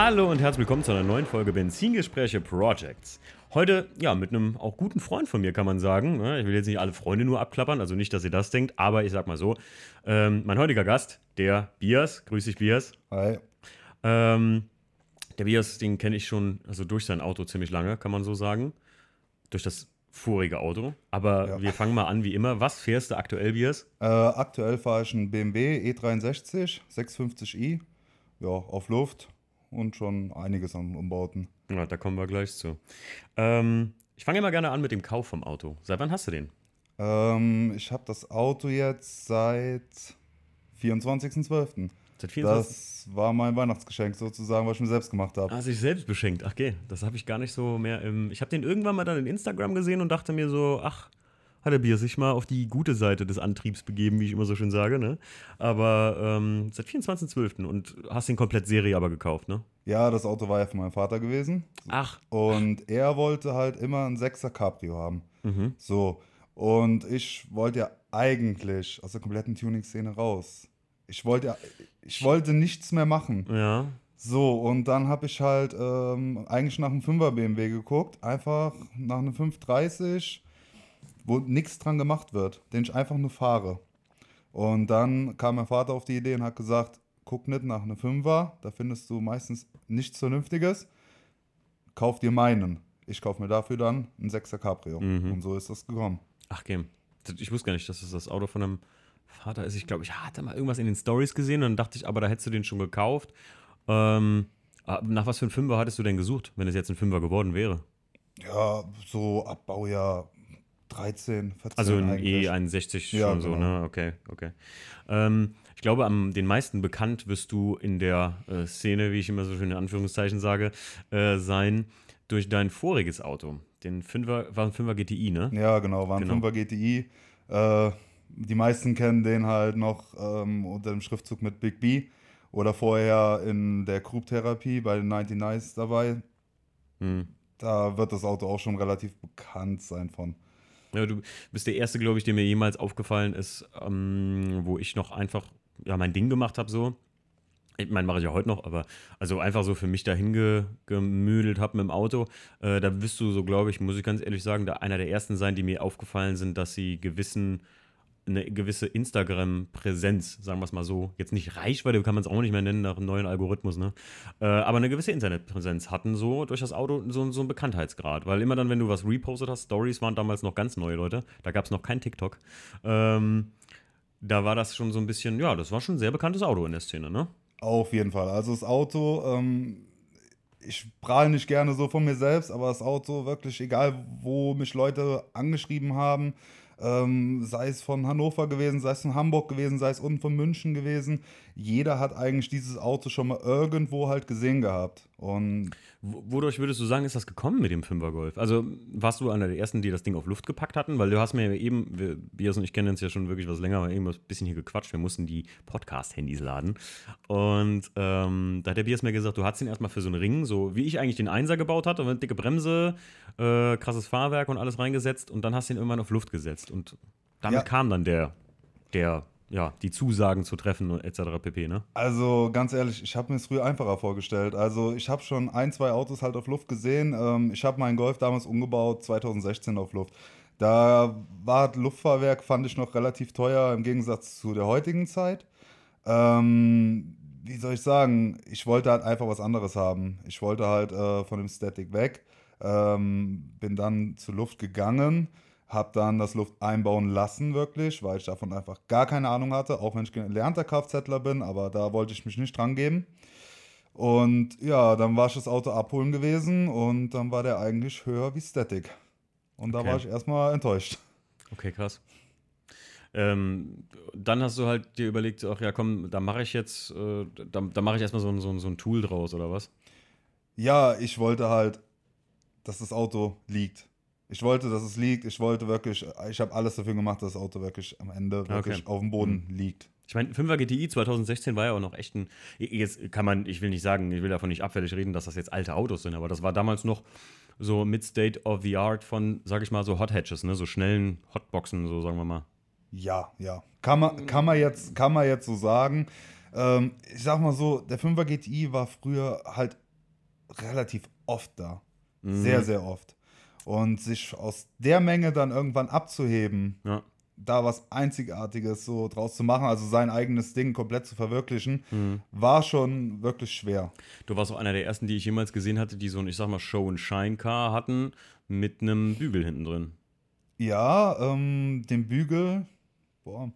Hallo und herzlich willkommen zu einer neuen Folge Benzingespräche Projects. Heute, ja, mit einem auch guten Freund von mir, kann man sagen. Ich will jetzt nicht alle Freunde nur abklappern, also nicht, dass ihr das denkt, aber ich sag mal so: ähm, Mein heutiger Gast, der Bias, grüß dich, Bias. Hi. Ähm, der Bias, den kenne ich schon, also durch sein Auto ziemlich lange, kann man so sagen. Durch das vorige Auto. Aber Ja. wir fangen mal an wie immer. Was fährst du aktuell, Bias? Äh, aktuell fahre ich einen BMW E63 650i. Ja, auf Luft und schon einiges an Umbauten. Ja, da kommen wir gleich zu. Ähm, ich fange immer gerne an mit dem Kauf vom Auto. Seit wann hast du den? Ähm, ich habe das Auto jetzt seit 24.12. Seit 24. Das war mein Weihnachtsgeschenk sozusagen, was ich mir selbst gemacht habe. Ah, sich selbst beschenkt. Ach, okay. Das habe ich gar nicht so mehr im. Ich habe den irgendwann mal dann in Instagram gesehen und dachte mir so, ach, hat der Bier sich mal auf die gute Seite des Antriebs begeben, wie ich immer so schön sage, ne? Aber ähm, seit 24.12. und hast den komplett Serie aber gekauft, ne? Ja, das Auto war ja von meinem Vater gewesen. Ach. Und er wollte halt immer einen 6er Cabrio haben. Mhm. So. Und ich wollte ja eigentlich aus der kompletten Tuning-Szene raus. Ich wollte ja, ich wollte nichts mehr machen. Ja. So, und dann habe ich halt ähm, eigentlich nach einem 5er BMW geguckt. Einfach nach einem 530, wo nichts dran gemacht wird, den ich einfach nur fahre. Und dann kam mein Vater auf die Idee und hat gesagt, guck nicht nach einem 5er, da findest du meistens nichts Vernünftiges. Kauf dir meinen. Ich kaufe mir dafür dann einen 6er Cabrio. Mhm. Und so ist das gekommen. Ach, okay. Ich wusste gar nicht, dass es das Auto von einem Vater ist. Ich glaube, ich hatte mal irgendwas in den Stories gesehen und dann dachte ich, aber da hättest du den schon gekauft. Ähm, ah, nach was für einem Fünfer hattest du denn gesucht, wenn es jetzt ein Fünfer geworden wäre? Ja, so ab Baujahr 13, 14 Also ein eigentlich. E61 Ja, schon so, genau. ne? Okay, okay. Ähm, ich glaube, am den meisten bekannt wirst du in der äh, Szene, wie ich immer so schön in Anführungszeichen sage, äh, sein durch dein voriges Auto. Den 5er, war ein 5er GTI, ne? Ja, genau, war ein Genau. 5er GTI. Äh, die meisten kennen den halt noch ähm, unter dem Schriftzug mit Big B oder vorher in der Group-Therapie bei den 99s dabei. Hm. Da wird das Auto auch schon relativ bekannt sein von. Ja, du bist der Erste, glaube ich, der mir jemals aufgefallen ist, ähm, wo ich noch einfach ja, mein Ding gemacht habe so. Ich meine, mache ich ja heute noch, aber also einfach so für mich dahin ge gemüdelt habe mit dem Auto. Äh, da wirst du so, glaube ich, muss ich ganz ehrlich sagen, da einer der ersten sein, die mir aufgefallen sind, dass sie gewissen eine gewisse Instagram-Präsenz, sagen wir es mal so, jetzt nicht Reichweite, kann man es auch nicht mehr nennen nach einem neuen Algorithmus, ne? Äh, aber eine gewisse Internetpräsenz hatten so durch das Auto so, so einen Bekanntheitsgrad. Weil immer dann, wenn du was repostet hast, Stories waren damals noch ganz neu, Leute, da gab es noch kein TikTok. Ähm, da war das schon so ein bisschen, ja, das war schon ein sehr bekanntes Auto in der Szene, ne? Auf jeden Fall. Also das Auto, ähm, ich prahle nicht gerne so von mir selbst, aber das Auto wirklich, egal wo mich Leute angeschrieben haben, ähm, sei es von Hannover gewesen, sei es von Hamburg gewesen, sei es unten von München gewesen, jeder hat eigentlich dieses Auto schon mal irgendwo halt gesehen gehabt. Und Wodurch würdest du sagen, ist das gekommen mit dem 5er Golf? Also warst du einer der ersten, die das Ding auf Luft gepackt hatten? Weil du hast mir ja eben, wir, Bias und ich kennen uns ja schon wirklich was länger, aber eben ein bisschen hier gequatscht. Wir mussten die Podcast-Handys laden. Und ähm, da hat der Bias mir gesagt, du hast ihn erstmal für so einen Ring, so wie ich eigentlich den Einser gebaut hatte, mit dicke Bremse, äh, krasses Fahrwerk und alles reingesetzt und dann hast du ihn irgendwann auf Luft gesetzt. Und damit Ja. kam dann der, der, ja, die Zusagen zu treffen etc. pp, ne? Also ganz ehrlich, ich habe mir es früher einfacher vorgestellt. Also ich habe schon ein, zwei Autos halt auf Luft gesehen. Ähm, ich habe meinen Golf damals umgebaut, 2016 auf Luft. Da war das Luftfahrwerk, fand ich noch relativ teuer im Gegensatz zu der heutigen Zeit. Ähm, wie soll ich sagen, ich wollte halt einfach was anderes haben. Ich wollte halt äh, von dem Static weg. Ähm, bin dann zur Luft gegangen, habe dann das Luft einbauen lassen, wirklich, weil ich davon einfach gar keine Ahnung hatte, auch wenn ich gelernter Kfzler bin, aber da wollte ich mich nicht dran geben. Und ja, dann war ich das Auto abholen gewesen und dann war der eigentlich höher wie Static. Und da Okay. war ich erstmal enttäuscht. Okay, krass. Ähm, dann hast du halt dir überlegt, ach ja, komm, da mache ich jetzt, äh, da, da mache ich erstmal so, so, so ein Tool draus, oder was? Ja, ich wollte halt, dass das Auto liegt. Ich wollte, dass es liegt. Ich wollte wirklich, ich habe alles dafür gemacht, dass das Auto wirklich am Ende wirklich auf dem Boden liegt. Ich meine, 5er GTI 2016 war ja auch noch echt ein. Jetzt kann man, ich will nicht sagen, ich will davon nicht abfällig reden, dass das jetzt alte Autos sind, aber das war damals noch so mit State of the Art von, sag ich mal, so Hot Hatches, ne? So schnellen Hotboxen, so sagen wir mal. Ja, ja. Kann man, kann man, jetzt, kann man jetzt so sagen. Äh, Ähm, ich sag mal so, der 5er GTI war früher halt relativ oft da. Mhm. Sehr, sehr oft. Und sich aus der Menge dann irgendwann abzuheben, Ja. da was Einzigartiges so draus zu machen, also sein eigenes Ding komplett zu verwirklichen, Mhm. war schon wirklich schwer. Du warst auch einer der ersten, die ich jemals gesehen hatte, die so ein, ich sag mal, Show-and-Shine-Car hatten mit einem Bügel hinten drin. Ja, ähm, den Bügel, boah,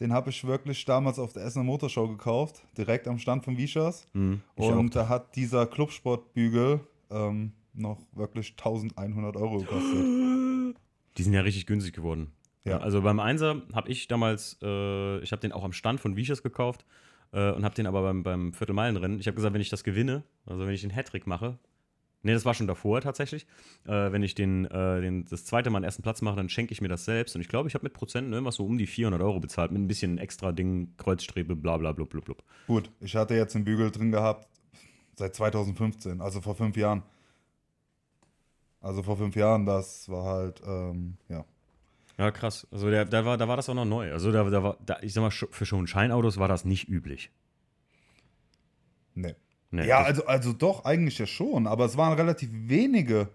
den habe ich wirklich damals auf der Essener Motorshow gekauft, direkt am Stand von Vischers. Mhm. Und da hat dieser Clubsportbügel ähm, noch wirklich 1100 Euro gekostet. Die sind ja richtig günstig geworden. Ja. Also beim Einser habe ich damals, äh, ich habe den auch am Stand von Vichers gekauft äh, und habe den aber beim, beim Viertelmeilenrennen, ich habe gesagt, wenn ich das gewinne, also wenn ich den Hattrick mache, nee, das war schon davor tatsächlich, äh, wenn ich den, äh, den, das zweite Mal den ersten Platz mache, dann schenke ich mir das selbst und ich glaube, ich habe mit Prozenten irgendwas so um die 400 Euro bezahlt, mit ein bisschen extra Ding, Kreuzstrebe, bla bla blub blub blub. Gut, ich hatte jetzt den Bügel drin gehabt seit 2015, also vor fünf Jahren. Also vor fünf Jahren, das war halt, ähm, ja. Ja, krass. Also der, da, war, da war das auch noch neu. Also da, da war, da, ich sag mal, für schon Scheinautos war das nicht üblich. Nee. Nee, ja, also, also doch, eigentlich ja schon, aber es waren relativ wenige,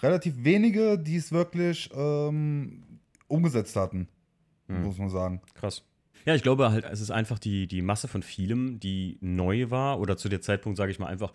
relativ wenige, die es wirklich ähm, umgesetzt hatten, Hm. muss man sagen. Krass. Ja, ich glaube halt, es ist einfach die, die Masse von vielem, die neu war oder zu der Zeitpunkt, sage ich mal einfach,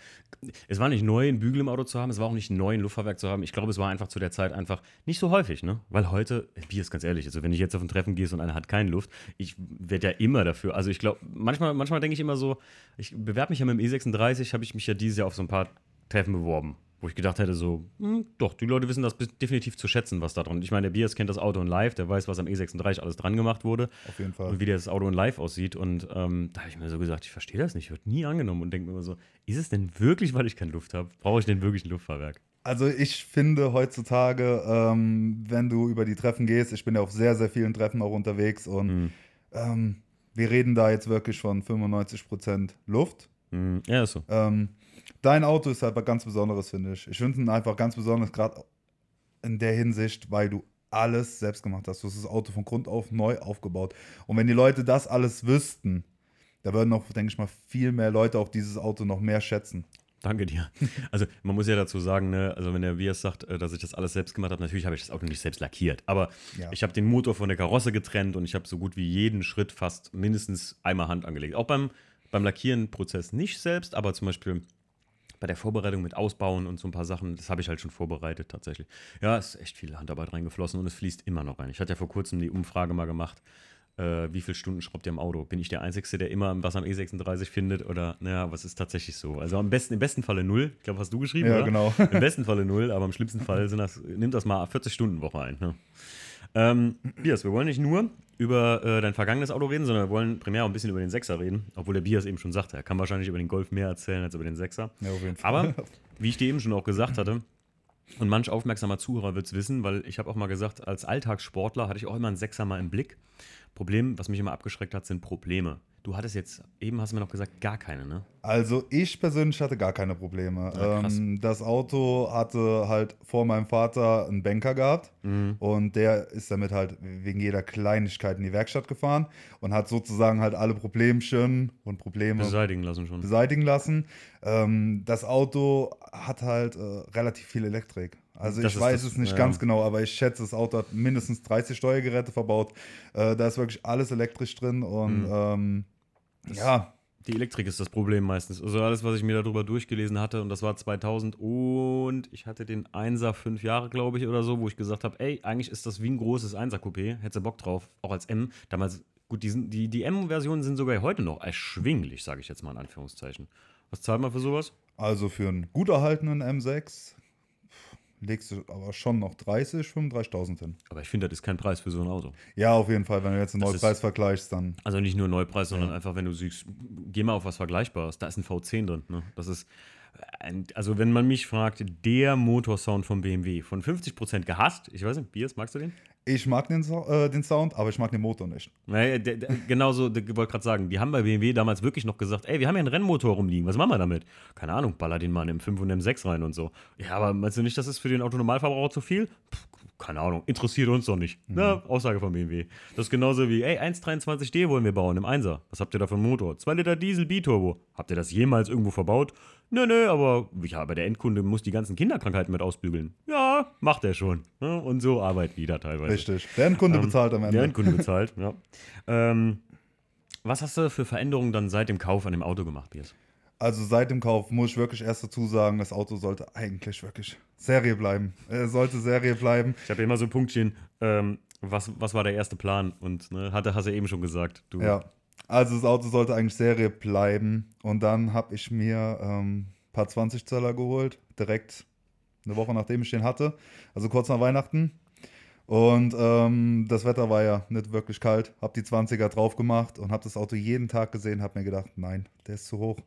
es war nicht neu, einen Bügel im Auto zu haben, es war auch nicht neu, ein Luftfahrwerk zu haben. Ich glaube, es war einfach zu der Zeit einfach nicht so häufig, ne? Weil heute, Bier ist ganz ehrlich, also wenn ich jetzt auf ein Treffen gehe und einer hat keine Luft, ich werde ja immer dafür, also ich glaube, manchmal, manchmal denke ich immer so, ich bewerbe mich ja mit dem E36, habe ich mich ja dieses Jahr auf so ein paar Treffen beworben. Wo ich gedacht hätte, so, hm, doch, die Leute wissen das definitiv zu schätzen, was da drin. Ich meine, der Bias kennt das Auto in live, der weiß, was am E36 alles dran gemacht wurde Auf jeden Fall. und wie das Auto in live aussieht. Und ähm, da habe ich mir so gesagt, ich verstehe das nicht, wird nie angenommen und denke mir immer so, ist es denn wirklich, weil ich keine Luft habe? Brauche ich denn wirklich ein Luftfahrwerk? Also ich finde heutzutage, ähm, wenn du über die Treffen gehst, ich bin ja auf sehr, sehr vielen Treffen auch unterwegs und Mhm. ähm, wir reden da jetzt wirklich von 95% Luft. Mhm. Ja, ist so. Ähm, dein Auto ist halt was ganz Besonderes, finde ich. Ich finde ihn einfach ganz besonders, gerade in der Hinsicht, weil du alles selbst gemacht hast. Du hast das Auto von Grund auf neu aufgebaut. Und wenn die Leute das alles wüssten, da würden auch, denke ich mal, viel mehr Leute auch dieses Auto noch mehr schätzen. Danke dir. Also man muss ja dazu sagen, ne, also wenn der Vias sagt, äh, dass ich das alles selbst gemacht habe, natürlich habe ich das Auto nicht selbst lackiert, aber Ja. ich habe den Motor von der Karosse getrennt und ich habe so gut wie jeden Schritt fast mindestens einmal Hand angelegt. Auch beim, beim Lackieren-Prozess nicht selbst, aber zum Beispiel bei der Vorbereitung mit Ausbauen und so ein paar Sachen, das habe ich halt schon vorbereitet tatsächlich. Ja, es ist echt viel Handarbeit reingeflossen und es fließt immer noch rein. Ich hatte ja vor kurzem die Umfrage mal gemacht, äh, wie viele Stunden schraubt ihr am Auto? Bin ich der Einzige, der immer was am E36 findet oder, naja, was ist tatsächlich so? Also am besten, im besten Falle null. Ich glaube, hast du geschrieben, Ja, oder? genau. Im besten Falle null, aber im schlimmsten Fall sind das, nimmt das mal 40 Stunden Woche ein. Ne? Ähm, Bias, wir wollen nicht nur über äh, dein vergangenes Auto reden, sondern wir wollen primär auch ein bisschen über den Sechser reden. Obwohl der Bias eben schon sagte, er kann wahrscheinlich über den Golf mehr erzählen als über den Sechser. Ja, auf jeden Fall. Aber, wie ich dir eben schon auch gesagt hatte, und manch aufmerksamer Zuhörer wird es wissen, weil ich habe auch mal gesagt, als Alltagssportler hatte ich auch immer einen Sechser mal im Blick. Problem, was mich immer abgeschreckt hat, sind Probleme. Du hattest jetzt, eben hast du mir noch gesagt, gar keine, ne? Also ich persönlich hatte gar keine Probleme. Ja, ähm, das Auto hatte halt vor meinem Vater einen Banker gehabt Mhm. und der ist damit halt wegen jeder Kleinigkeit in die Werkstatt gefahren und hat sozusagen halt alle Problemchen und Probleme Beseitigen lassen schon. beseitigen lassen. Ähm, das Auto hat halt äh, relativ viel Elektrik. Also Das ich weiß das- es nicht ja. ganz genau, aber ich schätze, das Auto hat mindestens 30 Steuergeräte verbaut. Äh, da ist wirklich alles elektrisch drin und Mhm. ähm, ja, Die Elektrik ist das Problem meistens. Also alles, was ich mir darüber durchgelesen hatte, und das war 2000 und ich hatte den 1er fünf Jahre, glaube ich, oder so, wo ich gesagt habe, ey, eigentlich ist das wie ein großes 1er-Coupé, hättest du Bock drauf, auch als M. Damals, gut, die, sind- die, die M-Versionen sind sogar heute noch erschwinglich, sage ich jetzt mal in Anführungszeichen. Was zahlt man für sowas? Also für einen gut erhaltenen M6 legst du aber schon noch 30, 35.000 hin. Aber ich finde, das ist kein Preis für so ein Auto. Ja, auf jeden Fall, wenn du jetzt einen Das Neupreis ist- vergleichst, dann. Also nicht nur Neupreis, sondern einfach, wenn du siehst, geh mal auf was Vergleichbares. Da ist ein V10 drin. Ne? Das ist, also wenn man mich fragt, der Motorsound von BMW von 50% gehasst. Ich weiß nicht, Biers, magst du den? Ich mag den, Sau- äh, den Sound, aber ich mag den Motor nicht. Naja, der, der, genauso, der, ich wollte gerade sagen, die haben bei BMW damals wirklich noch gesagt, ey, wir haben ja einen Rennmotor rumliegen, was machen wir damit? Keine Ahnung, baller den mal in M5 und M6 rein und so. Ja, aber meinst du nicht, das ist für den Autonormalverbraucher zu viel? Pff, keine Ahnung, interessiert uns doch nicht. Mhm. Na, Aussage von BMW. Das ist genauso wie, ey, 123D wollen wir bauen im Einser. Was habt ihr da für einen Motor? 2 Liter Diesel Biturbo. Habt ihr das jemals irgendwo verbaut? Nö, nö, aber ja, aber der Endkunde muss die ganzen Kinderkrankheiten mit ausbügeln. Ja, macht er schon. Ne? Und so arbeiten die da teilweise. Richtig. Der Endkunde Ähm, bezahlt am Ende. Der Endkunde bezahlt, ja. Ähm, was hast du für Veränderungen dann seit dem Kauf an dem Auto gemacht, Piers? Also seit dem Kauf muss ich wirklich erst dazu sagen, das Auto sollte eigentlich wirklich Serie bleiben. Es sollte Serie bleiben. Ich habe ja immer so ein Punktchen, ähm, was, was war der erste Plan? Und ne, hatte, hast du eben schon gesagt. Du, Ja. Also das Auto sollte eigentlich Serie bleiben. Und dann habe ich mir ähm, ein paar 20 Zöller geholt, direkt eine Woche nachdem ich den hatte. Also kurz nach Weihnachten. Und ähm, das Wetter war ja nicht wirklich kalt. Hab die 20er drauf gemacht und hab das Auto jeden Tag gesehen. Hab mir gedacht, nein, der ist zu hoch.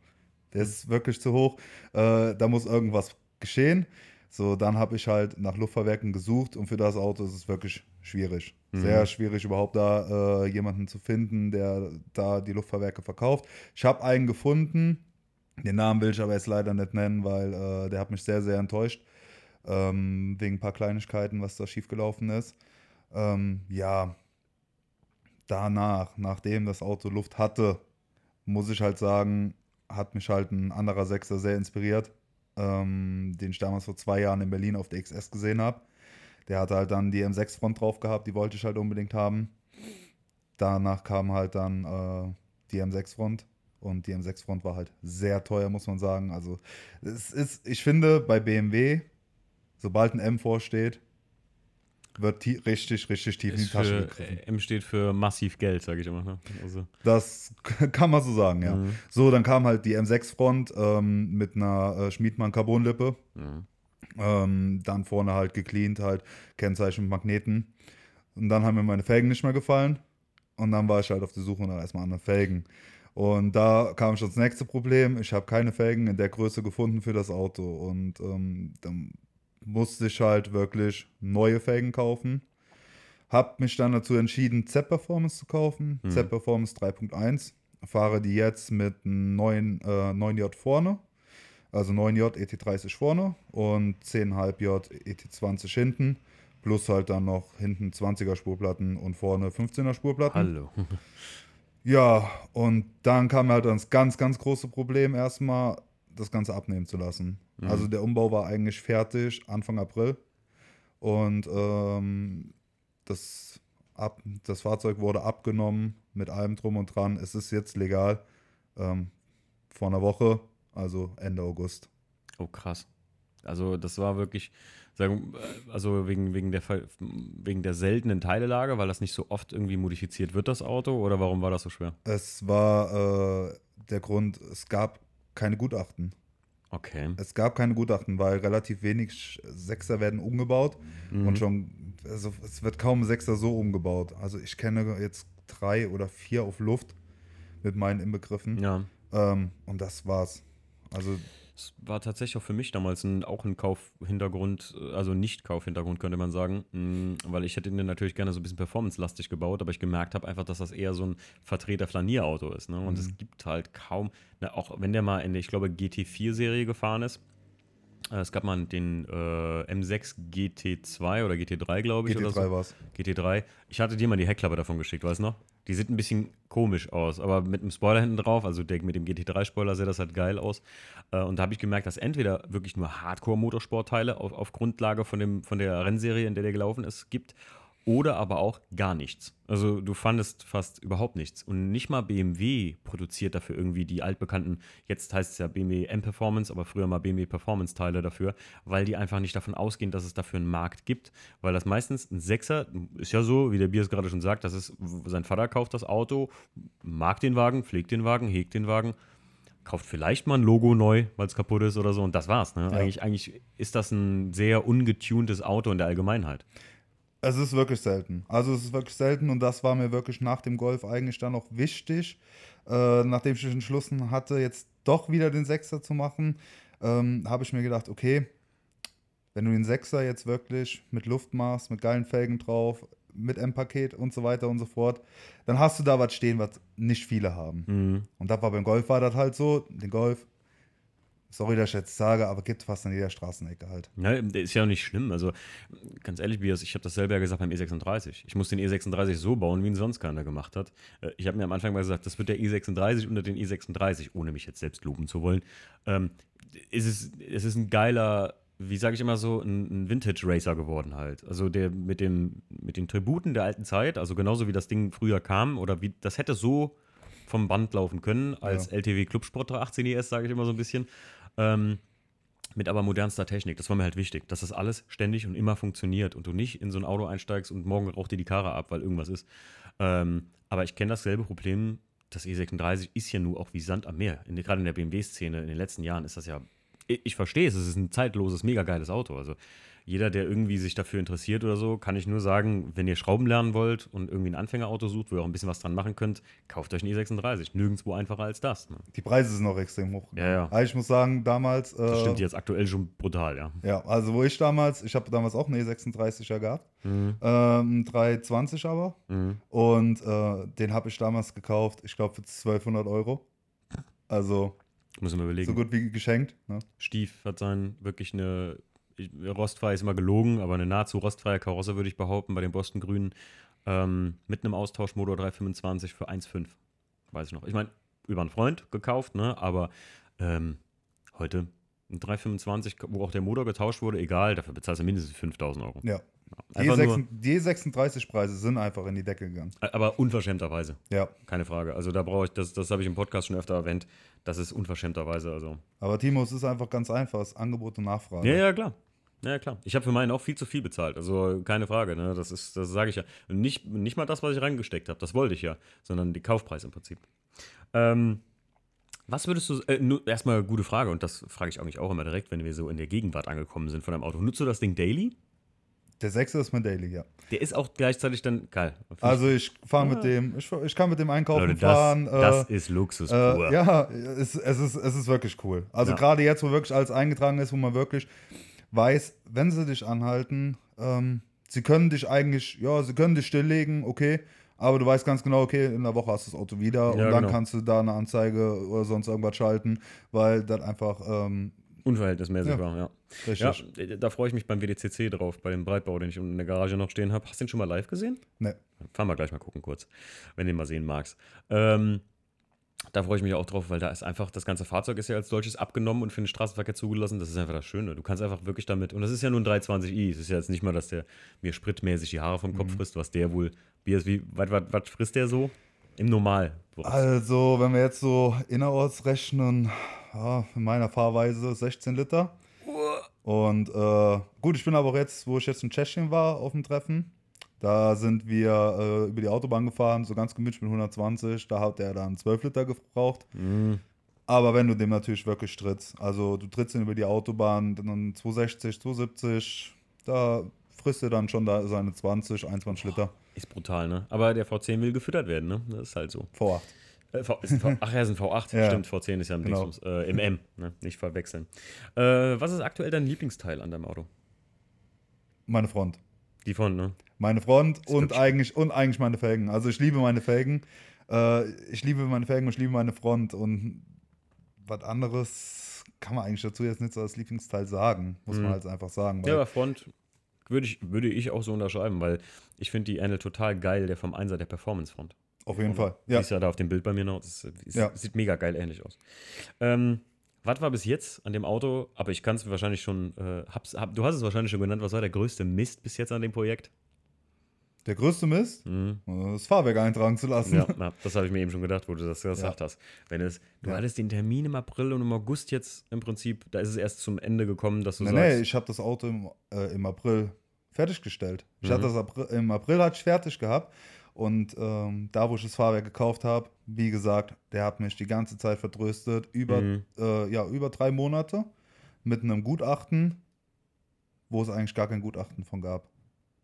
Der ist wirklich zu hoch. Äh, da muss irgendwas geschehen. So, dann habe ich halt nach Luftfahrwerken gesucht und für das Auto ist es wirklich schwierig. Sehr schwierig, überhaupt da äh, jemanden zu finden, der da die Luftfahrwerke verkauft. Ich habe einen gefunden. Den Namen will ich aber jetzt leider nicht nennen, weil äh, der hat mich sehr, sehr enttäuscht. Ähm, wegen ein paar Kleinigkeiten, was da schiefgelaufen ist. Ähm, ja, danach, nachdem das Auto Luft hatte, muss ich halt sagen, hat mich halt ein anderer Sechser sehr inspiriert, ähm, den ich damals vor zwei Jahren in Berlin auf der XS gesehen habe. Der hatte halt dann die M6-Front drauf gehabt, die wollte ich halt unbedingt haben. Danach kam halt dann äh, die M6-Front und die M6-Front war halt sehr teuer, muss man sagen. Also es ist, ich finde, bei BMW, sobald ein M vorsteht, wird richtig, richtig tief in die Ist Tasche gegriffen. äh, M steht für massiv Geld, sage ich immer. Ne? Also, Das kann man so sagen, ja. Mhm. So, dann kam halt die M6-Front ähm, mit einer äh, Schmiedmann-Carbonlippe. ja. Ähm, dann vorne halt gecleant, halt Kennzeichen mit Magneten. Und dann haben mir meine Felgen nicht mehr gefallen. Und dann war ich halt auf der Suche nach erstmal anderen Felgen. Und da kam schon das nächste Problem. Ich habe keine Felgen in der Größe gefunden für das Auto. Und ähm, dann musste ich halt wirklich neue Felgen kaufen. Hab mich dann dazu entschieden, Z-Performance zu kaufen. Mhm. Z-Performance 3.1. Fahre die jetzt mit einem neuen äh, 9J vorne. Also 9J ET30 vorne und 10,5J ET20 hinten. Plus halt dann noch hinten 20er Spurplatten und vorne 15er Spurplatten. Hallo. Ja, und dann kam halt das ganz, ganz große Problem erstmal, das Ganze abnehmen zu lassen. Mhm. Also der Umbau war eigentlich fertig Anfang April. Und ähm, das, ab, das Fahrzeug wurde abgenommen mit allem drum und dran. Es ist jetzt legal. Ähm, vor einer Woche, also Ende August. Oh, krass. Also, das war wirklich, sagen, äh, also wegen, wegen, der, wegen der seltenen Teilelage, weil das nicht so oft irgendwie modifiziert wird, das Auto, oder warum war das so schwer? Es war äh, der Grund, es gab keine Gutachten. Okay. Es gab keine Gutachten, weil relativ wenig Sechser werden umgebaut Mhm. und schon, also es wird kaum Sechser so umgebaut. Also ich kenne jetzt drei oder vier auf Luft mit meinen Inbegriffen Ja. ähm, und das war's. Also Es war tatsächlich auch für mich damals ein, auch ein Kaufhintergrund, äh, also Nicht-Kaufhintergrund, könnte man sagen, Mm, weil ich hätte den natürlich gerne so ein bisschen performance-lastig gebaut, aber ich gemerkt habe einfach, dass das eher so ein Vertreter-Flanierauto ist. Ne? Und es gibt halt kaum, ne, auch wenn der mal in der, ich glaube, GT4-Serie gefahren ist, äh, es gab mal den äh, M6 GT2 oder GT3, glaube ich. oder GT3 so. war's. GT3. Ich hatte dir mal die Heckklappe davon geschickt, weißt du noch? Die sieht ein bisschen komisch aus, aber mit einem Spoiler hinten drauf, also der, mit dem GT3-Spoiler sieht das halt geil aus. Äh, und da habe ich gemerkt, dass entweder wirklich nur Hardcore-Motorsportteile auf, auf Grundlage von, dem, von der Rennserie, in der der gelaufen ist, gibt, oder aber auch gar nichts. Also du fandest fast überhaupt nichts. Und nicht mal BMW produziert dafür irgendwie die altbekannten, jetzt heißt es ja BMW M-Performance, aber früher mal BMW Performance-Teile dafür, weil die einfach nicht davon ausgehen, dass es dafür einen Markt gibt. Weil das meistens ein Sechser, ist ja so, wie der Bier es gerade schon sagt, das ist, sein Vater kauft das Auto, mag den Wagen, pflegt den Wagen, hegt den Wagen, kauft vielleicht mal ein Logo neu, weil es kaputt ist oder so und das war's. Ne? Ja. Eigentlich, eigentlich ist das ein sehr ungetuntes Auto in der Allgemeinheit. Es ist wirklich selten. Also es ist wirklich selten und das war mir wirklich nach dem Golf eigentlich dann auch wichtig, äh, nachdem ich entschlossen hatte, jetzt doch wieder den Sechser zu machen, ähm, habe ich mir gedacht, okay, wenn du den Sechser jetzt wirklich mit Luft machst, mit geilen Felgen drauf, mit M-Paket und so weiter und so fort, dann hast du da was stehen, was nicht viele haben. Mhm. Und da war beim Golf war das halt so, den Golf, sorry, dass ich jetzt sage, aber gibt fast an jeder Straßenecke halt. Ja, ist ja auch nicht schlimm. Also, ganz ehrlich, Bias, ich habe das selber ja gesagt beim E36. Ich muss den E36 so bauen, wie ihn sonst keiner gemacht hat. Äh, Ich habe mir am Anfang mal gesagt, das wird der E36 unter den E36, ohne mich jetzt selbst loben zu wollen. Ähm, es, ist, es ist ein geiler, wie sage ich immer so, ein, ein Vintage-Racer geworden halt. Also der mit, dem, mit den Tributen der alten Zeit, also genauso wie das Ding früher kam, oder wie das hätte so vom Band laufen können, als Ja. LTW Clubsport 318 ES, sage ich immer so ein bisschen. Ähm, mit aber modernster Technik. Das war mir halt wichtig, dass das alles ständig und immer funktioniert und du nicht in so ein Auto einsteigst und morgen raucht dir die Karre ab, weil irgendwas ist. Ähm, aber ich kenne dasselbe Problem. Das E36 ist ja nur auch wie Sand am Meer. Gerade in der BMW-Szene in den letzten Jahren ist das ja. Ich, ich verstehe es, es ist ein zeitloses, mega geiles Auto. Also jeder, der irgendwie sich dafür interessiert oder so, kann ich nur sagen, wenn ihr Schrauben lernen wollt und irgendwie ein Anfängerauto sucht, wo ihr auch ein bisschen was dran machen könnt, kauft euch ein E36. Nirgendwo einfacher als das. Ne? Die Preise sind auch extrem hoch. Ja, ja. Aber ich muss sagen, damals. Das äh, stimmt jetzt aktuell schon brutal, ja. Ja, also wo ich damals, ich habe damals auch einen E36er gehabt, Mhm. ähm, 320 aber. Mhm. Und äh, den habe ich damals gekauft, ich glaube für 1200 Euro. Also Müssen wir überlegen. so gut wie geschenkt. Ne? Stief hat sein wirklich eine ich- rostfrei ist immer gelogen, aber eine nahezu rostfreie Karosse würde ich behaupten bei den Boston Grünen ähm, mit einem Austauschmotor 325 für 1,5. Weiß ich noch. Ich meine, über einen Freund gekauft, ne? Aber ähm, heute ein 325, wo auch der Motor getauscht wurde, egal, dafür bezahlst du mindestens 5000 Euro. Ja. Die, Einfach nur, E6, die E36-Preise sind einfach in die Decke gegangen. aber unverschämterweise, Ja. keine Frage. Also da brauche ich, das, das habe ich im Podcast schon öfter erwähnt, das ist unverschämterweise, also Aber Timo, es ist einfach ganz einfach, es ist Angebot und Nachfrage. Ja, ja, klar. Ja, klar. Ich habe für meinen auch viel zu viel bezahlt. Also keine Frage. Ne? Das ist, das sage ich ja. Und Nicht, nicht mal das, was ich reingesteckt habe. Das wollte ich ja. Sondern die Kaufpreis im Prinzip. Ähm, was würdest du. Äh, nur, erstmal gute Frage. Und das frage ich eigentlich auch immer direkt, wenn wir so in der Gegenwart angekommen sind von einem Auto. Nutzt du das Ding daily? Der 6 ist mein Daily, ja. Der ist auch gleichzeitig dann. Geil. Also ich fahre Ah. mit dem, ich, ich kann mit dem einkaufen Leute, das, fahren. äh, das ist Luxus pur. Äh, ja, es, es, ist, es ist wirklich cool. Also Ja. gerade jetzt, wo wirklich alles eingetragen ist, wo man wirklich weiß, wenn sie dich anhalten, ähm, sie können dich eigentlich, ja, sie können dich stilllegen, okay, aber du weißt ganz genau, okay, in der Woche hast du das Auto wieder Ja, und dann genau. kannst du da eine Anzeige oder sonst irgendwas schalten, weil das einfach ähm, Unverhältnismäßig Ja. war, ja. richtig. Ja, da freue ich mich beim WDCC drauf, bei dem Breitbau, den ich unten in der Garage noch stehen habe. Hast du den schon mal live gesehen? Ne. Fahren wir gleich mal gucken kurz, wenn du ihn mal sehen magst. Ähm, da freue ich mich auch drauf, weil da ist einfach, das ganze Fahrzeug ist ja als solches abgenommen und für den Straßenverkehr zugelassen. Das ist einfach das Schöne. Du kannst einfach wirklich damit, und das ist ja nur ein 320i, es ist ja jetzt nicht mal, dass der mir spritmäßig die Haare vom Mhm. Kopf frisst, was der wohl, wie, ist- wie was, was, was frisst der so? Im Normal. Also, wenn wir jetzt so innerorts rechnen, ja, in meiner Fahrweise 16 Liter. Und äh, gut, ich bin aber auch jetzt, wo ich jetzt in Tschechien war, auf dem Treffen. Da sind wir äh, über die Autobahn gefahren, so ganz gemütlich mit 120. Da hat er dann 12 Liter gebraucht. Mm, Aber wenn du dem natürlich wirklich trittst, also du trittst ihn über die Autobahn, dann 260, 270, da frisst er dann schon da seine 20, 21 Liter. ist brutal, ne? Aber der V10 will gefüttert werden, ne? Das ist halt so. V8. Äh, V, ist v, ach ja, ist ein V8. Ja. Stimmt, V10 ist ja im, Genau. Dingsbums, äh, im M, ne? nicht verwechseln. Äh, was ist aktuell dein Lieblingsteil an deinem Auto? Meine Front. Die von, ne? Meine Front und eigentlich, und eigentlich meine Felgen. Also ich liebe meine Felgen. Äh, ich liebe meine Felgen und ich liebe meine Front. Und was anderes kann man eigentlich dazu jetzt nicht so als Lieblingsteil sagen. Muss Mhm. man halt einfach sagen. Ja, aber Front würde ich, würde ich auch so unterschreiben, weil ich finde die ähnelt total geil, der vom Einsatz der Performance-Front. auf jeden Und Fall. Die Ja. ist ja da auf dem Bild bei mir noch. Das ist, Ja. sieht mega geil ähnlich aus. Ähm, was war bis jetzt an dem Auto? Aber ich kann es wahrscheinlich schon. Äh, hab's, hab, du hast es wahrscheinlich schon genannt. Was war der größte Mist bis jetzt an dem Projekt? Der größte Mist, Mhm. das Fahrwerk eintragen zu lassen. Ja, ja, das habe ich mir eben schon gedacht, wo du das gesagt hast. Wenn es, du Ja. hattest den Termin im April und im August jetzt im Prinzip, da ist es erst zum Ende gekommen, dass du Nee, sagst. nee, ich habe das Auto im, äh, im April fertiggestellt. Ich Mhm. hatte das April, im April hatte ich fertig gehabt. Und ähm, da, wo ich das Fahrwerk gekauft habe, wie gesagt, der hat mich die ganze Zeit vertröstet. Über, Mhm. äh, ja, über drei Monate mit einem Gutachten, wo es eigentlich gar kein Gutachten von gab.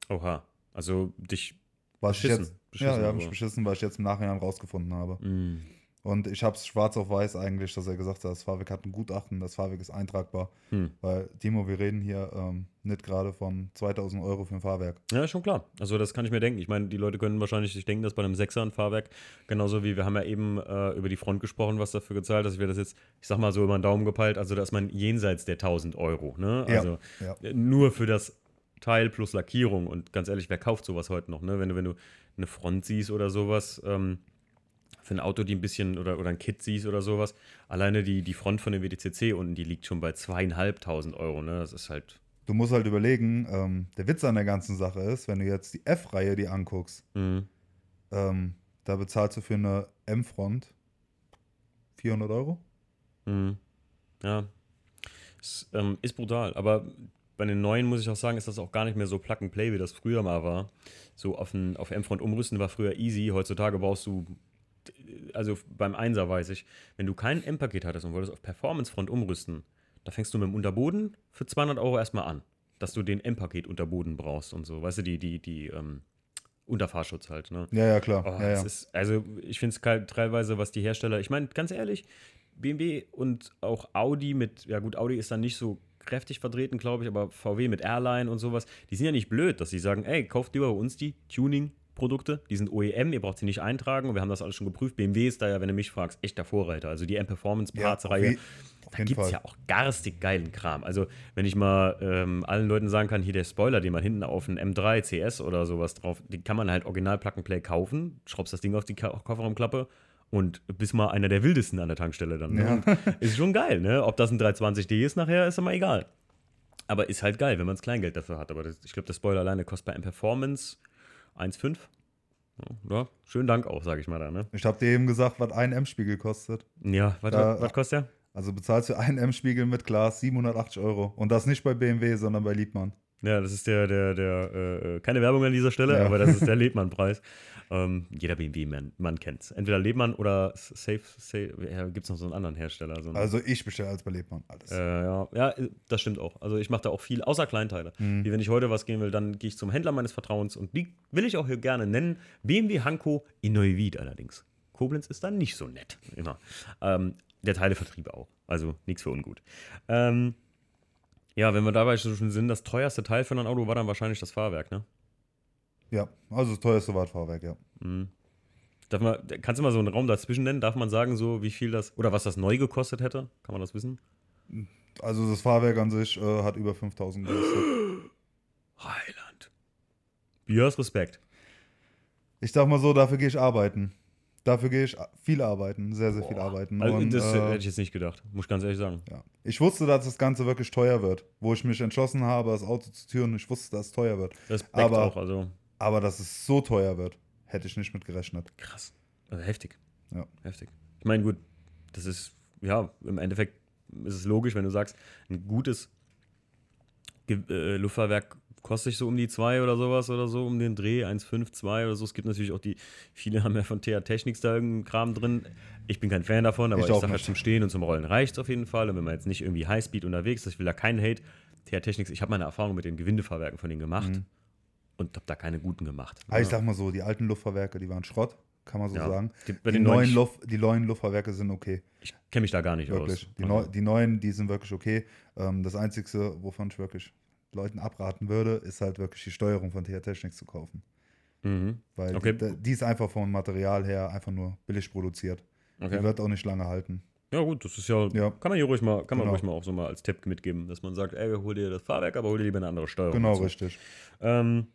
Oha. Also dich. Was ich Beschissen. jetzt, Beschissen, ja, ja, mich beschissen, weil ich jetzt im Nachhinein rausgefunden habe. Mm. Und ich habe es schwarz auf weiß eigentlich, dass er gesagt hat, das Fahrwerk hat ein Gutachten, das Fahrwerk ist eintragbar. Hm. Weil, Timo, wir reden hier ähm, nicht gerade von 2000 Euro für ein Fahrwerk. Ja, schon klar. Also das kann ich mir denken. Ich meine, die Leute können wahrscheinlich sich denken, dass bei einem Sechser ein Fahrwerk, genauso wie wir haben ja eben äh, über die Front gesprochen, was dafür gezahlt ist. Ich werde das jetzt, ich sag mal so über den Daumen gepeilt, also da ist man jenseits der 1000 Euro. Ne? Ja, Also ja. nur für das Teil plus Lackierung. Und ganz ehrlich, wer kauft sowas heute noch? Ne? Wenn, du, wenn du eine Front siehst oder sowas, ähm, für ein Auto, die ein bisschen oder, oder ein Kit siehst oder sowas, alleine die, die Front von dem WTCC unten, die liegt schon bei zweieinhalbtausend Euro. Ne? Das ist halt. Du musst halt überlegen, ähm, der Witz an der ganzen Sache ist, wenn du jetzt die F-Reihe dir anguckst, Mhm. ähm, da bezahlst du für eine M-Front 400 Euro. Mhm. Ja. Es ähm, ist brutal, aber bei den neuen muss ich auch sagen, ist das auch gar nicht mehr so Plug and Play, wie das früher mal war. So auf, ein, auf M-Front umrüsten war früher easy. Heutzutage brauchst du, also beim Einser weiß ich, wenn du kein M-Paket hattest und wolltest auf Performance-Front umrüsten, da fängst du mit dem Unterboden für 200 Euro erstmal an, dass du den M-Paket Unterboden brauchst und so. Weißt du, die, die, die ähm, Unterfahrschutz halt, ne? Ja, ja, klar. Oh, ja, ja. ist, also ich finde es teilweise, was die Hersteller, ich meine, ganz ehrlich, BMW und auch Audi mit, ja gut, Audi ist dann nicht so kräftig vertreten, glaube ich, aber VW mit Airline und sowas, die sind ja nicht blöd, dass sie sagen, ey, kauft lieber bei uns die Tuning-Produkte, die sind OEM, ihr braucht sie nicht eintragen und wir haben das alles schon geprüft. BMW ist da ja, wenn du mich fragst, echt der Vorreiter. Also die Ja, M-Performance-Parts-Reihe, auf da gibt es ja auch garstig geilen Kram. Also, wenn ich mal ähm, allen Leuten sagen kann, hier der Spoiler, den man hinten auf einen M3 CS oder sowas drauf, den kann man halt original Plug and Play kaufen, schraubst das Ding auf die Kofferraumklappe und bist mal einer der wildesten an der Tankstelle dann. Ne? Ja. Ist schon geil, ne? Ob das ein 320D ist nachher, ist immer egal. Aber ist halt geil, wenn man das Kleingeld dafür hat. Aber das, ich glaube, der Spoiler alleine kostet bei M-Performance 1,5. Ja, ja, schönen Dank auch, sage ich mal da, ne? Ich habe dir eben gesagt, was ein M-Spiegel kostet. Ja, was, Da- was kostet der? Also bezahlst du einen M-Spiegel mit Glas 780 Euro. Und das nicht bei BMW, sondern bei Liebmann. Ja, das ist der, der, der, äh, äh, keine Werbung an dieser Stelle, Ja. aber das ist der Lebmann-Preis. ähm, jeder BMW-Mann man kennt's. Entweder Lebmann oder Safe, Safe ja, gibt es noch so einen anderen Hersteller. So einen, Also ich bestelle als bei Liebmann alles. äh, ja, ja, das stimmt auch. Also ich mache da auch viel, außer Kleinteile. Wie wenn ich heute was gehen will, dann gehe ich zum Händler meines Vertrauens und die will ich auch hier gerne nennen. BMW Hanko in Neuwied allerdings. Koblenz ist dann nicht so nett. Immer. Ähm, der Teilevertrieb auch. Also nichts für ungut. Ähm, ja, wenn wir dabei schon sind, das teuerste Teil für ein Auto war dann wahrscheinlich das Fahrwerk, ne? Ja, also das teuerste Wartfahrwerk, ja. Darf man, kannst du mal so einen Raum dazwischen nennen? Darf man sagen, so wie viel das, oder was das neu gekostet hätte? Kann man das wissen? Also das Fahrwerk an sich äh, hat über 5000 gekostet. Heiland. Biers Respekt. Ich sag mal so, dafür gehe ich arbeiten. Dafür gehe ich viel arbeiten, sehr, sehr viel arbeiten. Also, Und, das äh, hätte ich jetzt nicht gedacht, muss ich ganz ehrlich sagen. ja. Ich wusste, dass das Ganze wirklich teuer wird. Wo ich mich entschlossen habe, das Auto zu türen, ich wusste, dass es teuer wird. Respekt Aber- auch, also Aber dass es so teuer wird, hätte ich nicht mit gerechnet. krass. Also heftig. Ja. Heftig. Ich meine, gut, das ist, ja, im Endeffekt ist es logisch, wenn du sagst, ein gutes Ge äh, Luftfahrwerk kostet sich so um die 2 oder sowas oder so, um den Dreh, 1,5, 2 oder so. Es gibt natürlich auch die, viele haben ja von TH Technics da irgendeinen Kram drin. Ich bin kein Fan davon, aber Ich ich, sage halt zum Stehen und zum Rollen reicht es auf jeden Fall. Und wenn man jetzt nicht irgendwie Highspeed unterwegs ist, ich will da keinen Hate. TH Technics, ich habe meine Erfahrung mit den Gewindefahrwerken von denen gemacht Mhm. und habe da keine guten gemacht. Aber ich sag mal so, die alten Luftfahrwerke, die waren Schrott, kann man so Ja. sagen. Die- Die neuen, Luft, die neuen Luftfahrwerke sind okay. Ich kenne mich da gar nicht Wirklich. aus. Die, neu, die neuen, die sind wirklich okay. Ähm, das Einzige, wovon ich wirklich Leuten abraten würde, ist halt wirklich die Steuerung von TH Technics zu kaufen. Mhm. Weil Okay. die, die ist einfach vom Material her einfach nur billig produziert. Okay. Die wird auch nicht lange halten. Ja, gut, das ist ja, Ja. kann man hier ruhig mal, kann man Genau. ruhig mal auch so mal als Tipp mitgeben, dass man sagt, ey, hol dir das Fahrwerk, aber hol dir lieber eine andere Steuerung. Genau, dazu. richtig. Ähm,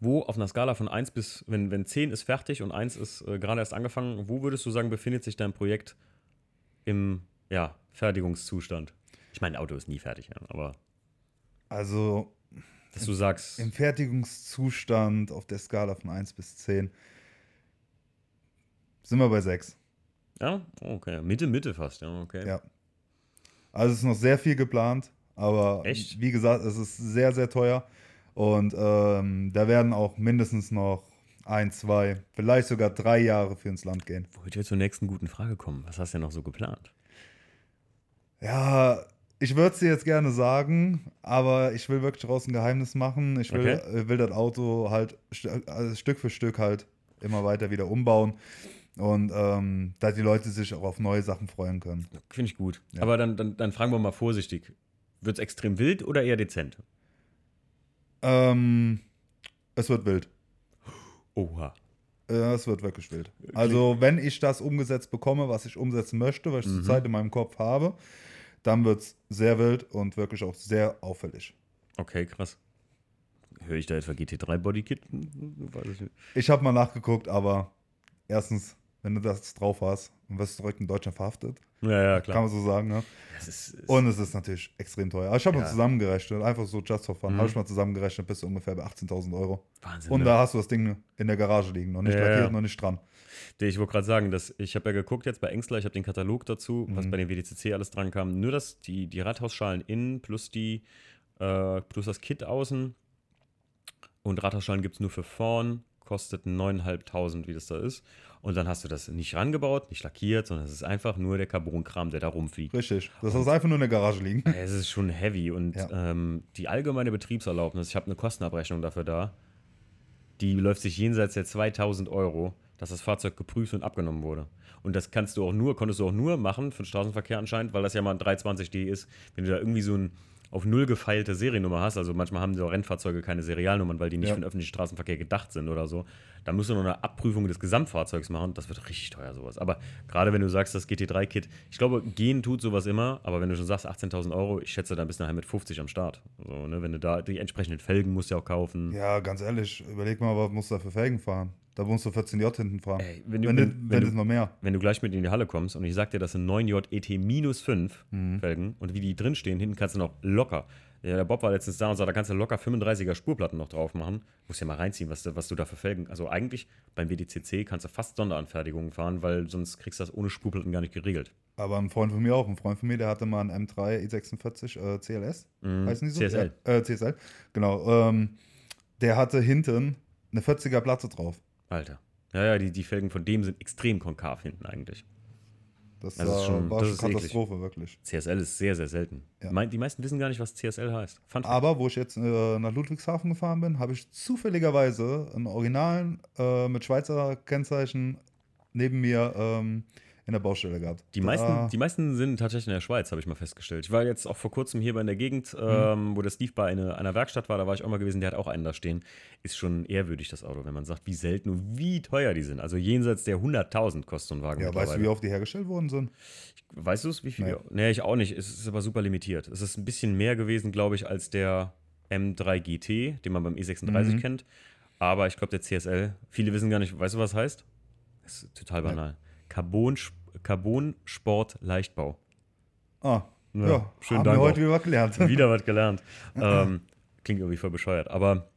wo auf einer Skala von 1 bis, wenn, wenn 10 ist fertig und 1 ist äh, gerade erst angefangen, wo würdest du sagen, befindet sich dein Projekt im ja, Fertigungszustand? Ich meine, Auto ist nie fertig, aber Also dass du sagst, im Fertigungszustand auf der Skala von 1 bis 10 sind wir bei 6. ja, okay, Mitte, Mitte fast, ja, okay. Ja. Also es ist noch sehr viel geplant, aber Echt? wie gesagt, es ist sehr, sehr teuer. Und ähm, da werden auch mindestens noch ein, zwei, vielleicht sogar drei Jahre für ins Land gehen. Wollte wir zur nächsten guten Frage kommen. Was hast du denn noch so geplant? Ja, ich würde es dir jetzt gerne sagen, aber ich will wirklich daraus ein Geheimnis machen. Ich will, Okay. äh, will das Auto halt also Stück für Stück halt immer weiter wieder umbauen. Und ähm, da die Leute sich auch auf neue Sachen freuen können. Finde ich gut. Ja. Aber dann, dann, dann fragen wir mal vorsichtig. Wird es extrem wild oder eher dezent? Ähm, es wird wild. Oha. Ja, es wird wirklich wild. Also, wenn ich das umgesetzt bekomme, was ich umsetzen möchte, was ich Mhm. zurzeit in meinem Kopf habe, dann wird es sehr wild und wirklich auch sehr auffällig. Okay, krass. Höre ich da etwa GT3 Bodykit? Ich. Ich habe mal nachgeguckt, aber erstens, wenn du das drauf hast und wirst du direkt in Deutschland verhaftet, Ja, ja, kann klar. man so sagen. Ne? Das ist, ist, Und es ist natürlich extrem teuer. Aber ich habe Ja. mal zusammengerechnet, einfach so just for fun, Mhm. habe ich mal zusammengerechnet, bist du ungefähr bei 18.000 Euro. Wahnsinn. Und ne? da hast du das Ding in der Garage liegen, noch nicht Ja, lackiert, noch nicht dran. Ich wollte gerade sagen, dass ich habe ja geguckt jetzt bei Engstler, ich habe den Katalog dazu, was Mhm. bei den WDCC alles dran kam. Nur das, die, die Rathausschalen innen plus die äh, plus das Kit außen. Und Rathausschalen gibt es nur für vorn, kostet 9.500, wie das da ist. Und dann hast du das nicht rangebaut, nicht lackiert, sondern es ist einfach nur der Carbon-Kram, der da rumfliegt. Richtig. Das ist einfach nur in der Garage liegen. Es ist schon heavy und Ja. ähm, die allgemeine Betriebserlaubnis, ich habe eine Kostenabrechnung dafür da, die läuft sich jenseits der 2000 Euro, dass das Fahrzeug geprüft und abgenommen wurde. Und das kannst du auch nur, konntest du auch nur machen für den Straßenverkehr anscheinend, weil das ja mal ein 320D ist. Wenn du da irgendwie so ein auf null gefeilte Seriennummer hast, also manchmal haben so Rennfahrzeuge keine Serialnummern, weil die nicht Ja. für den öffentlichen Straßenverkehr gedacht sind oder so, dann musst du noch eine Abprüfung des Gesamtfahrzeugs machen. Das wird richtig teuer, sowas. Aber gerade wenn du sagst, das GT3-Kit, ich glaube, gehen tut sowas immer, aber wenn du schon sagst 18.000 Euro, ich schätze, dann bist du nachher mit 50 am Start. So, ne? Wenn du da die entsprechenden Felgen musst du ja auch kaufen. Ja, ganz ehrlich, überleg mal, was musst du da für Felgen fahren? Da musst du 14J hinten fahren. Ey, wenn du- wenn, wenn- wenn, du- noch mehr. Wenn du gleich mit in die Halle kommst und ich sag dir, das sind 9J ET minus 5 Felgen und wie die drinstehen, hinten kannst du noch locker. Ja, der Bob war letztens da und sagt, da kannst du locker 35er Spurplatten noch drauf machen. Musst ja mal reinziehen, was du, was du da für Felgen. Also eigentlich beim WDCC kannst du fast Sonderanfertigungen fahren, weil sonst kriegst du das ohne Spurplatten gar nicht geregelt. Aber ein Freund von mir auch, ein Freund von mir, der hatte mal einen M3 E46 äh, CLS. Mhm. Heißen die so? CSL. Ja, äh, CSL, genau. Ähm, der hatte hinten eine 40er Platte drauf. Alter. Ja, ja, die, die Felgen von dem sind extrem konkav hinten eigentlich. Das, Das ist äh, schon- war das schon ist eklig. Katastrophe, wirklich. CSL ist sehr, sehr selten. Ja. Die meisten wissen gar nicht, was CSL heißt. Fun. Aber wo ich jetzt äh, nach Ludwigshafen gefahren bin, habe ich zufälligerweise einen Originalen äh, mit Schweizer Kennzeichen neben mir ähm, in der Baustelle gehabt. Die Da- meisten, die meisten sind tatsächlich in der Schweiz, habe ich mal festgestellt. Ich war jetzt auch vor kurzem hier bei in der Gegend, Mhm. ähm, wo der Steve bei eine, einer Werkstatt war, da war ich auch mal gewesen, der hat auch einen da stehen. Ist schon ehrwürdig, das Auto, wenn man sagt, wie selten und wie teuer die sind. Also jenseits der 100.000 kostet so ein Wagen ja, weißt du, wie oft die hergestellt worden sind? Weißt du es, wie viel? Nee. Nee. ich auch nicht. Es ist aber super limitiert. Es ist ein bisschen mehr gewesen, glaube ich, als der M3 GT, den man beim E36 Mhm. kennt. Aber ich glaube, der CSL, viele wissen gar nicht, weißt du, was heißt? Das ist total banal. Carbon, Carbon Sport Leichtbau. Ah, Ja, ja, schönen haben Dank wir auch. heute wieder was gelernt. Wieder was gelernt. ähm, klingt irgendwie voll bescheuert. Aber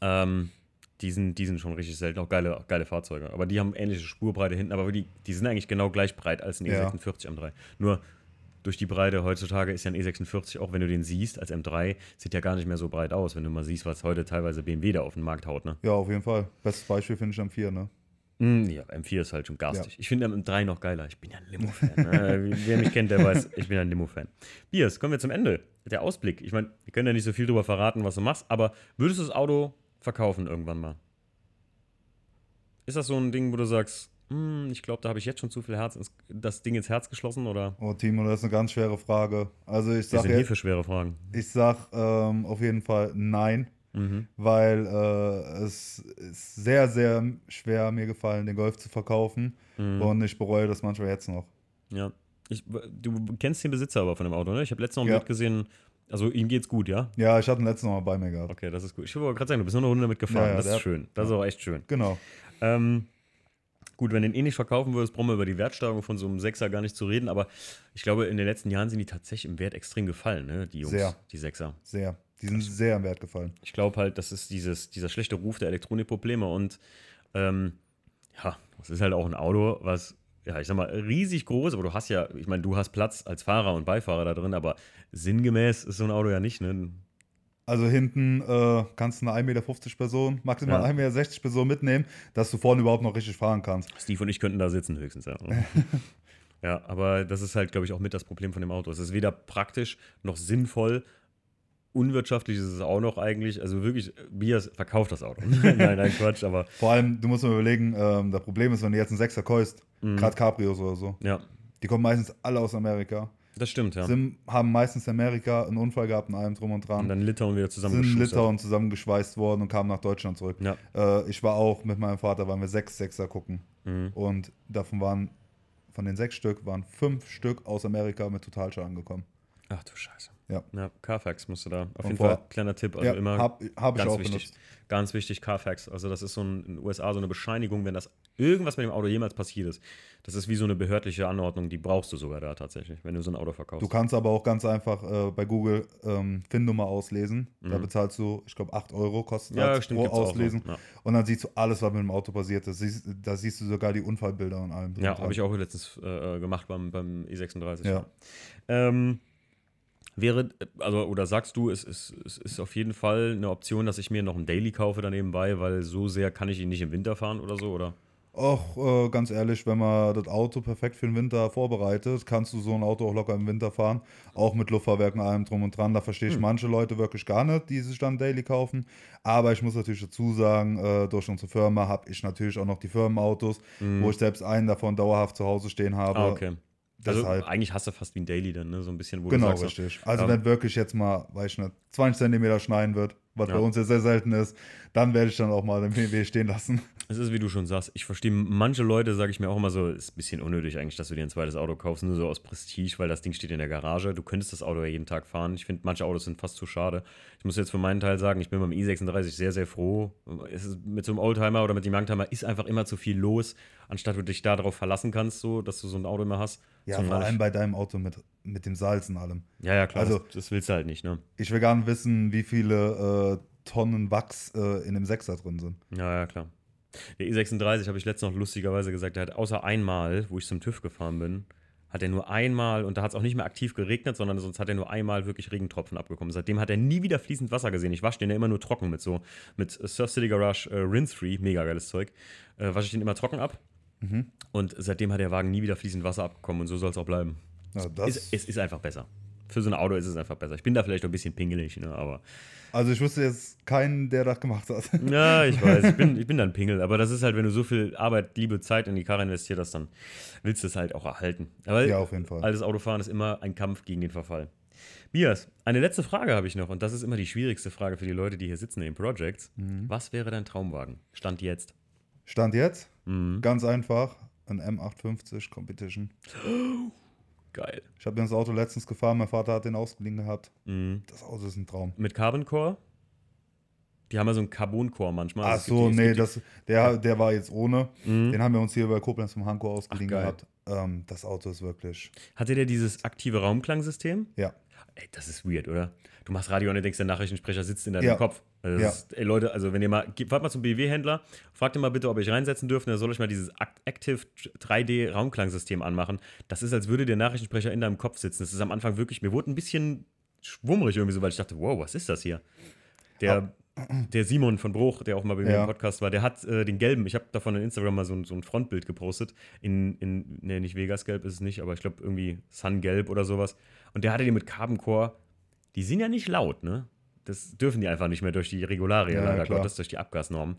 ähm, die, sind, die sind schon richtig selten. Auch geile, geile Fahrzeuge. Aber die haben ähnliche Spurbreite hinten. Aber die, die sind eigentlich genau gleich breit als ein Ja. E46 M3. Nur durch die Breite heutzutage ist ja ein E46, auch wenn du den siehst als M3, sieht ja gar nicht mehr so breit aus, wenn du mal siehst, was heute teilweise BMW da auf den Markt haut. Ne? Ja, auf jeden Fall. Bestes Beispiel finde ich am 4, ne? Mm, Ja, M4 ist halt schon garstig. Ich finde M3 noch geiler. Ich bin ja ein Limo-Fan. ne? Wer mich kennt, der weiß, ich bin ja ein Limo-Fan. Biers, kommen wir zum Ende. Der Ausblick. Ich meine, wir können ja nicht so viel darüber verraten, was du machst, aber würdest du das Auto verkaufen irgendwann mal? Ist das so ein Ding, wo du sagst, hm, ich glaube, da habe ich jetzt schon zu viel Herz, ins, das Ding ins Herz geschlossen oder? Oh, Timo, das ist eine ganz schwere Frage. Also ich Wir sag, sind hier für schwere Fragen. ich sag ähm, auf jeden Fall nein, Mhm. weil äh, es ist sehr, sehr schwer mir gefallen, den Golf zu verkaufen. Mhm. Und ich bereue das manchmal jetzt noch. Ja. Ich, du kennst den Besitzer aber von dem Auto, ne? Ich habe letztens noch ein Ja. Bild gesehen. Also ihm geht's gut, ja? Ja, ich hatte ihn letztes Mal bei mir gehabt. Okay, das ist gut. Ich wollte gerade sagen, du bist nur eine Runde damit gefahren. Ja, ja, das ist schön. Das ist auch echt schön. Genau. Ähm, gut, wenn du den eh nicht verkaufen würdest, brauchen wir über die Wertsteigerung von so einem Sechser gar nicht zu reden. Aber ich glaube, in den letzten Jahren sind die tatsächlich im Wert extrem gefallen, ne? Die Jungs, Sehr. die Sechser. Sehr. Die sind sehr im Wert gefallen. Ich glaube halt, das ist dieses, dieser schlechte Ruf der Elektronikprobleme und ähm, ja, das ist halt auch ein Auto, was, ja, ich sag mal, riesig groß, aber du hast ja, ich meine, du hast Platz als Fahrer und Beifahrer da drin, aber sinngemäß ist so ein Auto ja nicht, ne? Also hinten äh, kannst du eine 1,50 Meter Person, maximal Ja. 1,60 Meter Person mitnehmen, dass du vorne überhaupt noch richtig fahren kannst. Steve und ich könnten da sitzen höchstens, ja. ja, aber das ist halt, glaube ich, auch mit das Problem von dem Auto. Es ist weder praktisch noch sinnvoll unwirtschaftlich ist es auch noch eigentlich. Also wirklich, Bias verkauft das Auto. nein, nein, Quatsch, aber. Vor allem, du musst mal überlegen, ähm, das Problem ist, wenn du jetzt einen Sechser kaufst, Mhm. gerade Cabrios oder so, Ja, die kommen meistens alle aus Amerika. das stimmt, ja. Sind, haben meistens in Amerika einen Unfall gehabt und allem drum und dran. Und dann Litauen wieder sind zusammengeschustert. Litauen zusammengeschweißt worden und kamen nach Deutschland zurück. Ja. Äh, ich war auch mit meinem Vater, waren wir sechs Sechser gucken. Mhm. Und davon waren, von den sechs Stück, waren fünf Stück aus Amerika mit Totalschaden gekommen. Ach du Scheiße. Ja. Ja, Carfax musst du da. Auf Und jeden Fall, kleiner Tipp. Also ja, immer hab, hab ich ganz auch wichtig. benutzt. Ganz wichtig, Carfax. Also das ist so ein, in den USA so eine Bescheinigung, wenn das irgendwas mit dem Auto jemals passiert ist. Das ist wie so eine behördliche Anordnung, die brauchst du sogar da tatsächlich, wenn du so ein Auto verkaufst. Du kannst aber auch ganz einfach äh, bei Google ähm, FIN-Nummer auslesen. Da Mhm. bezahlst du, ich glaube, 8 Euro kostet ja, das stimmt, pro. Auslesen. Ja, Und dann siehst du alles, was mit dem Auto passiert ist. Siehst, da siehst du sogar die Unfallbilder und allem. ja habe ich auch letztens äh, gemacht beim, beim E36. Ja. Ähm, wäre, also, oder sagst du, es ist, es ist auf jeden Fall eine Option, dass ich mir noch einen Daily kaufe da nebenbei, weil so sehr kann ich ihn nicht im Winter fahren oder so, oder? Auch äh, ganz ehrlich, wenn man das Auto perfekt für den Winter vorbereitet, kannst du so ein Auto auch locker im Winter fahren. Auch mit Luftfahrwerken, allem drum und dran. Da verstehe ich Hm. manche Leute wirklich gar nicht, die sich dann Daily kaufen. Aber ich muss natürlich dazu sagen, äh, durch unsere Firma habe ich natürlich auch noch die Firmenautos, wo ich selbst einen davon dauerhaft zu Hause stehen habe. Hm. ah, okay. Also Deshalb, eigentlich hast du fast wie ein Daily dann, ne? So ein bisschen, wo genau, du sagst, richtig. Also ähm, wenn wirklich jetzt mal, weiß ich nicht, 20 Zentimeter schneien wird, was Ja. bei uns ja sehr selten ist, dann werde ich dann auch mal den BMW stehen lassen. Es ist, wie du schon sagst, ich verstehe manche Leute, sage ich mir auch immer so, ist ein bisschen unnötig eigentlich, dass du dir ein zweites Auto kaufst, nur so aus Prestige, weil das Ding steht in der Garage. Du könntest das Auto ja jeden Tag fahren. Ich finde, manche Autos sind fast zu schade. Ich muss jetzt für meinen Teil sagen, ich bin beim i36 sehr, sehr froh. Es ist, mit so einem Oldtimer oder mit dem Youngtimer ist einfach immer zu viel los, anstatt du dich darauf verlassen kannst, so, dass du so ein Auto immer hast. Ja, vor allem bei deinem Auto mit, mit dem Salz und allem. ja, ja, klar, Also- das, das willst du halt nicht, ne? Ich will gar nicht wissen, wie viele äh, Tonnen Wachs äh, in dem Sechser drin sind. Ja, ja, klar. Der E36 habe ich letztens noch lustigerweise gesagt, der hat außer einmal, wo ich zum TÜV gefahren bin, hat er nur einmal, und da hat es auch nicht mehr aktiv geregnet, sondern sonst hat er nur einmal wirklich Regentropfen abbekommen. Seitdem hat er nie wieder fließend Wasser gesehen. Ich wasche den ja immer nur trocken mit so, mit Surf City Garage äh, Rinse Free, mega geiles Zeug. Äh, wasche ich den immer trocken ab. Mhm. Und seitdem hat der Wagen nie wieder fließend Wasser abbekommen und so soll es auch bleiben. Ja, das, Ist, es ist einfach besser. Für so ein Auto ist es einfach besser. Ich bin da vielleicht ein bisschen pingelig, ne, aber. also ich wüsste jetzt keinen, der das gemacht hat. Ja, ich weiß, ich bin, ich bin dann Pingel, aber das ist halt, wenn du so viel Arbeit, Liebe, Zeit in die Karre investiert hast, dann willst du es halt auch erhalten. Aber Ja, auf jeden Fall. altes Autofahren ist immer ein Kampf gegen den Verfall. Bias, eine letzte Frage habe ich noch und das ist immer die schwierigste Frage für die Leute, die hier sitzen in den Projects. Mhm. Was wäre dein Traumwagen? Stand jetzt. Stand jetzt, Mhm. ganz einfach, ein M850 Competition. Geil. Ich habe das Auto letztens gefahren, mein Vater hat den ausgeliehen gehabt. Mhm. Das Auto ist ein Traum. Mit Carbon Core? Die haben ja so einen Carbon Core manchmal. Ach so, die- nee, das, der, der war jetzt ohne. Mhm. Den haben wir uns hier bei Koblenz vom Hanko ausgeliehen Ach, gehabt. Ähm, das Auto ist wirklich, Hatte der dieses aktive Raumklangsystem? ja. Ey, das ist weird, oder? Du machst Radio und du denkst, der Nachrichtensprecher sitzt in deinem Ja. Kopf. Also Ja. ist, ey, Leute, also wenn ihr mal, fahrt mal zum BMW-Händler, fragt ihn mal bitte, ob ihr euch reinsetzen dürft, dann soll euch mal dieses Act- Active 3D Raumklangsystem anmachen. Das ist, als würde der Nachrichtensprecher in deinem Kopf sitzen. Das ist am Anfang wirklich, mir wurde ein bisschen schwummrig irgendwie so, weil ich dachte, wow, was ist das hier? Der, der Simon von Bruch, der auch mal bei mir Ja. im Podcast war, der hat äh, den gelben, ich habe davon in Instagram mal so ein, so ein Frontbild gepostet, in, in ne, nicht Vegas-Gelb ist es nicht, aber ich glaube irgendwie Sun-Gelb oder sowas. Und der hatte die mit Carbon Core, die sind ja nicht laut, ne? Das dürfen die einfach nicht mehr durch die Regularien, Ja, leider. Gottes, durch die Abgasnormen.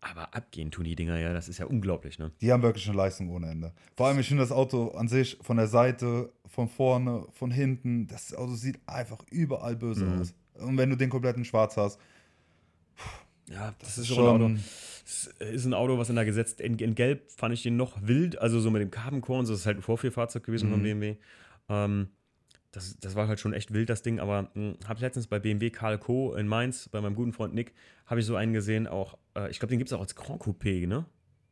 Aber abgehen tun die Dinger ja, das ist ja unglaublich, ne? Die haben wirklich eine Leistung ohne Ende. Vor allem, ich finde das Auto an sich von der Seite, von vorne, von hinten, das Auto sieht einfach überall böse Mhm. aus. Und wenn du den kompletten Schwarz hast, Ja, das, das ist schon ein Auto. Es ist ein Auto, was in der gesetzt, in, in Gelb fand ich den noch wild, also so mit dem und so, das ist halt ein Vorführfahrzeug gewesen von Mhm. BMW. Ähm, das, das war halt schon echt wild, das Ding, aber habe ich letztens bei BMW Karl Co. in Mainz, bei meinem guten Freund Nick, habe ich so einen gesehen, auch, äh, ich glaube, den gibt es auch als Grand Coupé, ne?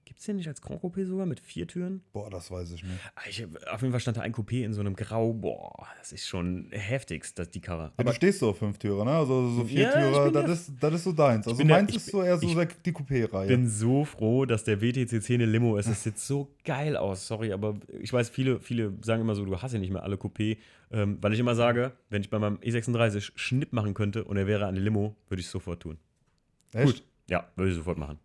Gibt es den nicht als Grand Coupé sogar mit vier Türen? Boah, das weiß ich nicht. Ah, Ich, auf jeden Fall stand da ein Coupé in so einem Grau, boah, das ist schon heftigst, das, die Karre. Aber du stehst so auf Fünftürer, ne? Also so Ja, ich Viertürer, bin das, ja- ist, das ist so deins. Also ja- meins ich ist so eher so ich der- die Coupé-Reihe. bin so froh, dass der WTCC eine Limo ist. Das sieht so geil aus. Sorry, aber ich weiß, viele, viele sagen immer so, du hast ja nicht mehr alle Coupé. Ähm, weil ich immer sage, wenn ich bei meinem E36 Schnipp machen könnte und er wäre eine Limo, würde ich es sofort tun. Echt? Gut. Ja, würde ich sofort machen.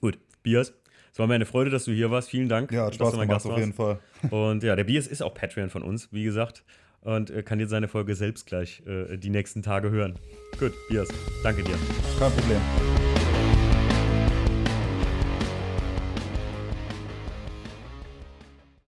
Gut, Bias. Es war mir eine Freude, dass du hier warst. Vielen Dank. Ja, hat Spaß gemacht, Gast auf jeden Fall. Und ja, der Bias ist auch Patreon von uns, wie gesagt. Und äh, kann jetzt seine Folge selbst gleich äh, die nächsten Tage hören. Gut, Bias, danke dir. Kein Problem.